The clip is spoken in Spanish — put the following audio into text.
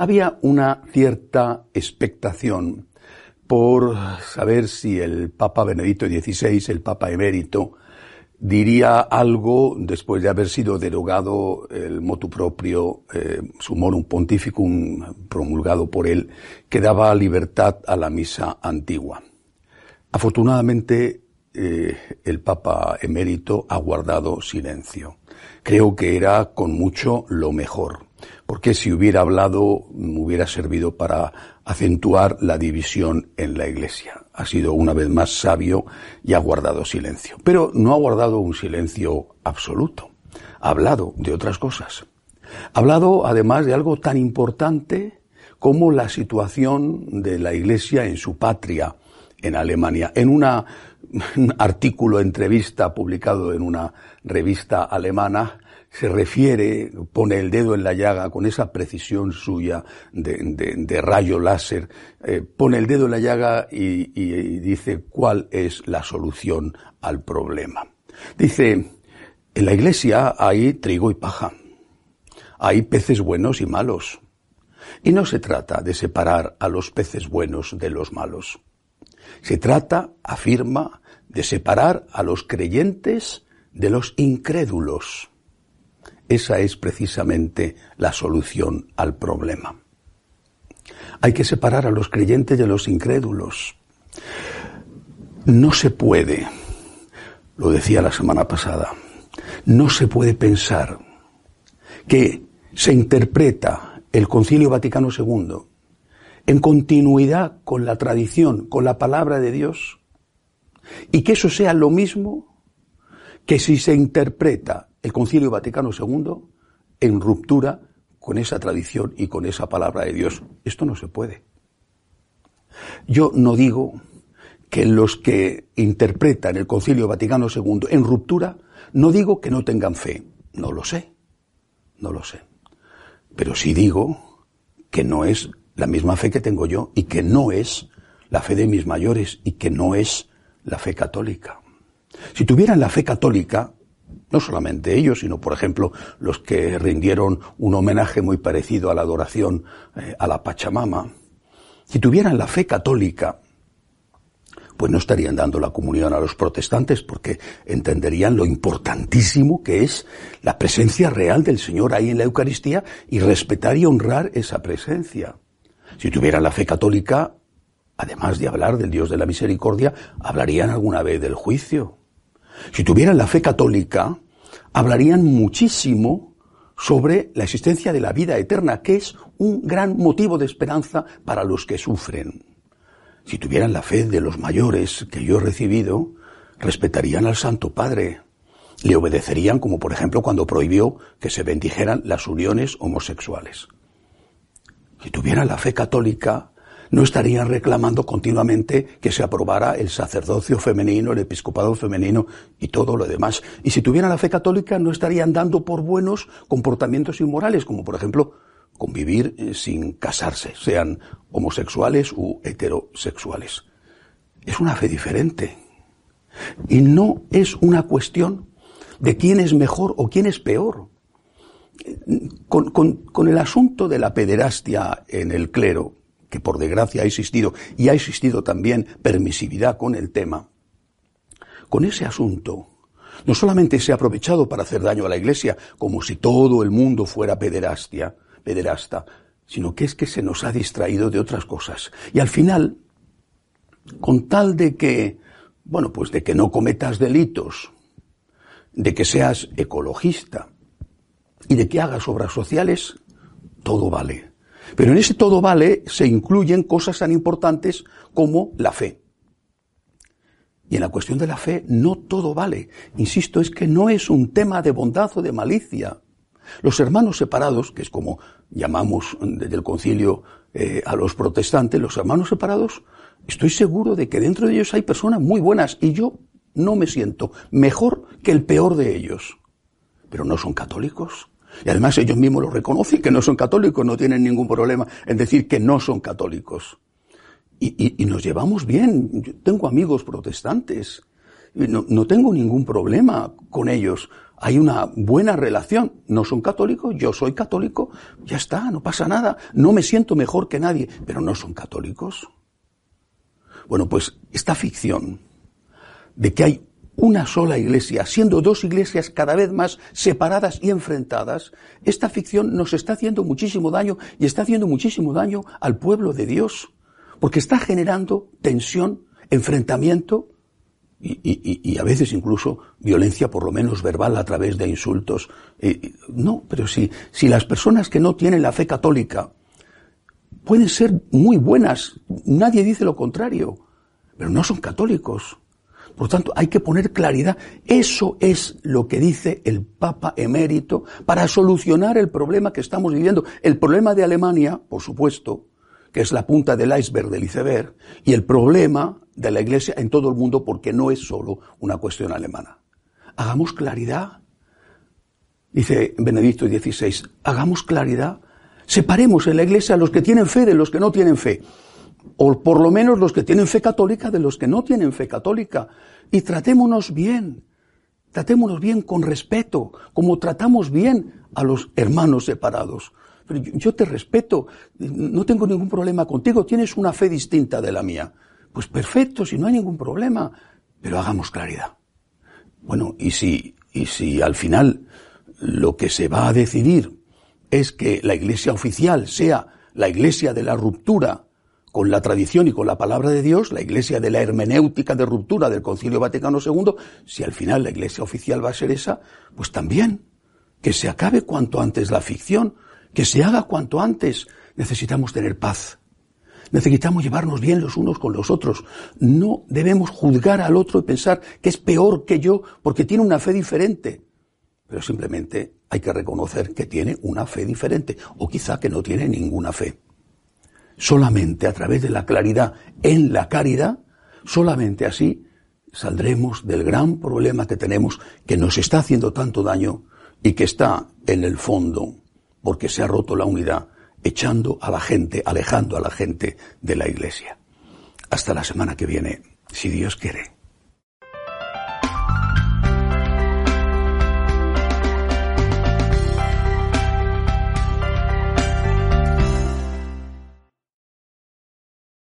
Había una cierta expectación por saber si el Papa Benedicto XVI, el Papa emérito, diría algo después de haber sido derogado el motu propio, eh, sumorum pontificum promulgado por él, que daba libertad a la misa antigua. Afortunadamente, eh, el Papa emérito ha guardado silencio. Creo que era con mucho lo mejor, porque si hubiera hablado hubiera servido para acentuar la división en la Iglesia. Ha sido una vez más sabio y ha guardado silencio. Pero no ha guardado un silencio absoluto. Ha hablado de otras cosas. Ha hablado además de algo tan importante como la situación de la Iglesia en su patria, en Alemania. En una, un artículo, entrevista publicado en una revista alemana, se refiere, pone el dedo en la llaga con esa precisión suya de, rayo láser, eh, pone el dedo en la llaga y dice cuál es la solución al problema. Dice, en la iglesia hay trigo y paja, hay peces buenos y malos, y no se trata de separar a los peces buenos de los malos. Se trata, afirma, de separar a los creyentes de los incrédulos. Esa es precisamente la solución al problema. Hay que separar a los creyentes de los incrédulos. No se puede, lo decía la semana pasada, no se puede pensar que se interpreta el Concilio Vaticano II en continuidad con la tradición, con la palabra de Dios, y que eso sea lo mismo que si se interpreta el Concilio Vaticano II en ruptura con esa tradición y con esa palabra de Dios. Esto no se puede. Yo no digo que los que interpretan el Concilio Vaticano II en ruptura, no digo que no tengan fe. No lo sé. No lo sé. Pero sí digo que no es la misma fe que tengo yo y que no es la fe de mis mayores y que no es la fe católica. Si tuvieran la fe católica, no solamente ellos, sino por ejemplo los que rindieron un homenaje muy parecido a la adoración eh, a la Pachamama, si tuvieran la fe católica, pues no estarían dando la comunión a los protestantes porque entenderían lo importantísimo que es la presencia real del Señor ahí en la Eucaristía y respetar y honrar esa presencia. Si tuvieran la fe católica, además de hablar del Dios de la misericordia, hablarían alguna vez del juicio. Si tuvieran la fe católica, hablarían muchísimo sobre la existencia de la vida eterna, que es un gran motivo de esperanza para los que sufren. Si tuvieran la fe de los mayores que yo he recibido, respetarían al Santo Padre, le obedecerían como por ejemplo cuando prohibió que se bendijeran las uniones homosexuales si tuvieran la fe católica, no estarían reclamando continuamente que se aprobara el sacerdocio femenino, el episcopado femenino y todo lo demás. Y si tuvieran la fe católica, no estarían dando por buenos comportamientos inmorales, como por ejemplo convivir eh, sin casarse, sean homosexuales u heterosexuales. Es una fe diferente. Y no es una cuestión de quién es mejor o quién es peor con, con, el asunto de la pederastia en el clero, que por desgracia ha existido, y ha existido también permisividad con el tema, con ese asunto, no solamente se ha aprovechado para hacer daño a la iglesia, como si todo el mundo fuera pederastia, pederasta, sino que es que se nos ha distraído de otras cosas. Y al final, con tal de que, bueno, pues de que no cometas delitos, de que seas ecologista, y de que hagas obras sociales, todo vale. Pero en ese todo vale se incluyen cosas tan importantes como la fe. Y en la cuestión de la fe no todo vale. Insisto, es que no es un tema de bondad o de malicia. Los hermanos separados, que es como llamamos desde el concilio eh, a los protestantes, los hermanos separados, estoy seguro de que dentro de ellos hay personas muy buenas y yo no me siento mejor que el peor de ellos. Pero no son católicos. Y además ellos mismos lo reconocen, que no son católicos, no tienen ningún problema en decir que no son católicos. Y, nos llevamos bien. Yo tengo amigos protestantes no, no tengo ningún problema con ellos. Hay una buena relación. No son católicos, yo soy católico, ya está, no pasa nada. No me siento mejor que nadie, pero no son católicos. Bueno, pues esta ficción de que hay una sola iglesia, siendo dos iglesias cada vez más separadas y enfrentadas, esta ficción nos está haciendo muchísimo daño y está haciendo muchísimo daño al pueblo de Dios, porque está generando tensión, enfrentamiento y, a veces incluso violencia por lo menos verbal a través de insultos. no, pero si, si las personas que no tienen la fe católica pueden ser muy buenas, nadie dice lo contrario, pero no son católicos. Por lo tanto, hay que poner claridad. Eso es lo que dice el Papa emérito para solucionar el problema que estamos viviendo. El problema de Alemania, por supuesto, que es la punta del iceberg del iceberg, y el problema de la Iglesia en todo el mundo, porque no es solo una cuestión alemana. Hagamos claridad. Dice Benedicto XVI, hagamos claridad. Separemos en la Iglesia a los que tienen fe de los que no tienen fe o por lo menos los que tienen fe católica de los que no tienen fe católica. Y tratémonos bien, tratémonos bien con respeto, como tratamos bien a los hermanos separados. Pero yo, te respeto, no tengo ningún problema contigo, tienes una fe distinta de la mía. Pues perfecto, si no hay ningún problema, pero hagamos claridad. Bueno, y si, y si al final lo que se va a decidir es que la iglesia oficial sea la iglesia de la ruptura con la tradición y con la palabra de Dios, la iglesia de la hermenéutica de ruptura del Concilio Vaticano II, si al final la iglesia oficial va a ser esa, pues también, que se acabe cuanto antes la ficción, que se haga cuanto antes. Necesitamos tener paz. Necesitamos llevarnos bien los unos con los otros. No debemos juzgar al otro y pensar que es peor que yo porque tiene una fe diferente. Pero simplemente hay que reconocer que tiene una fe diferente o quizá que no tiene ninguna fe. Solamente a través de la claridad en la caridad, solamente así saldremos del gran problema que tenemos que nos está haciendo tanto daño y que está en el fondo porque se ha roto la unidad echando a la gente, alejando a la gente de la iglesia. Hasta la semana que viene, si Dios quiere.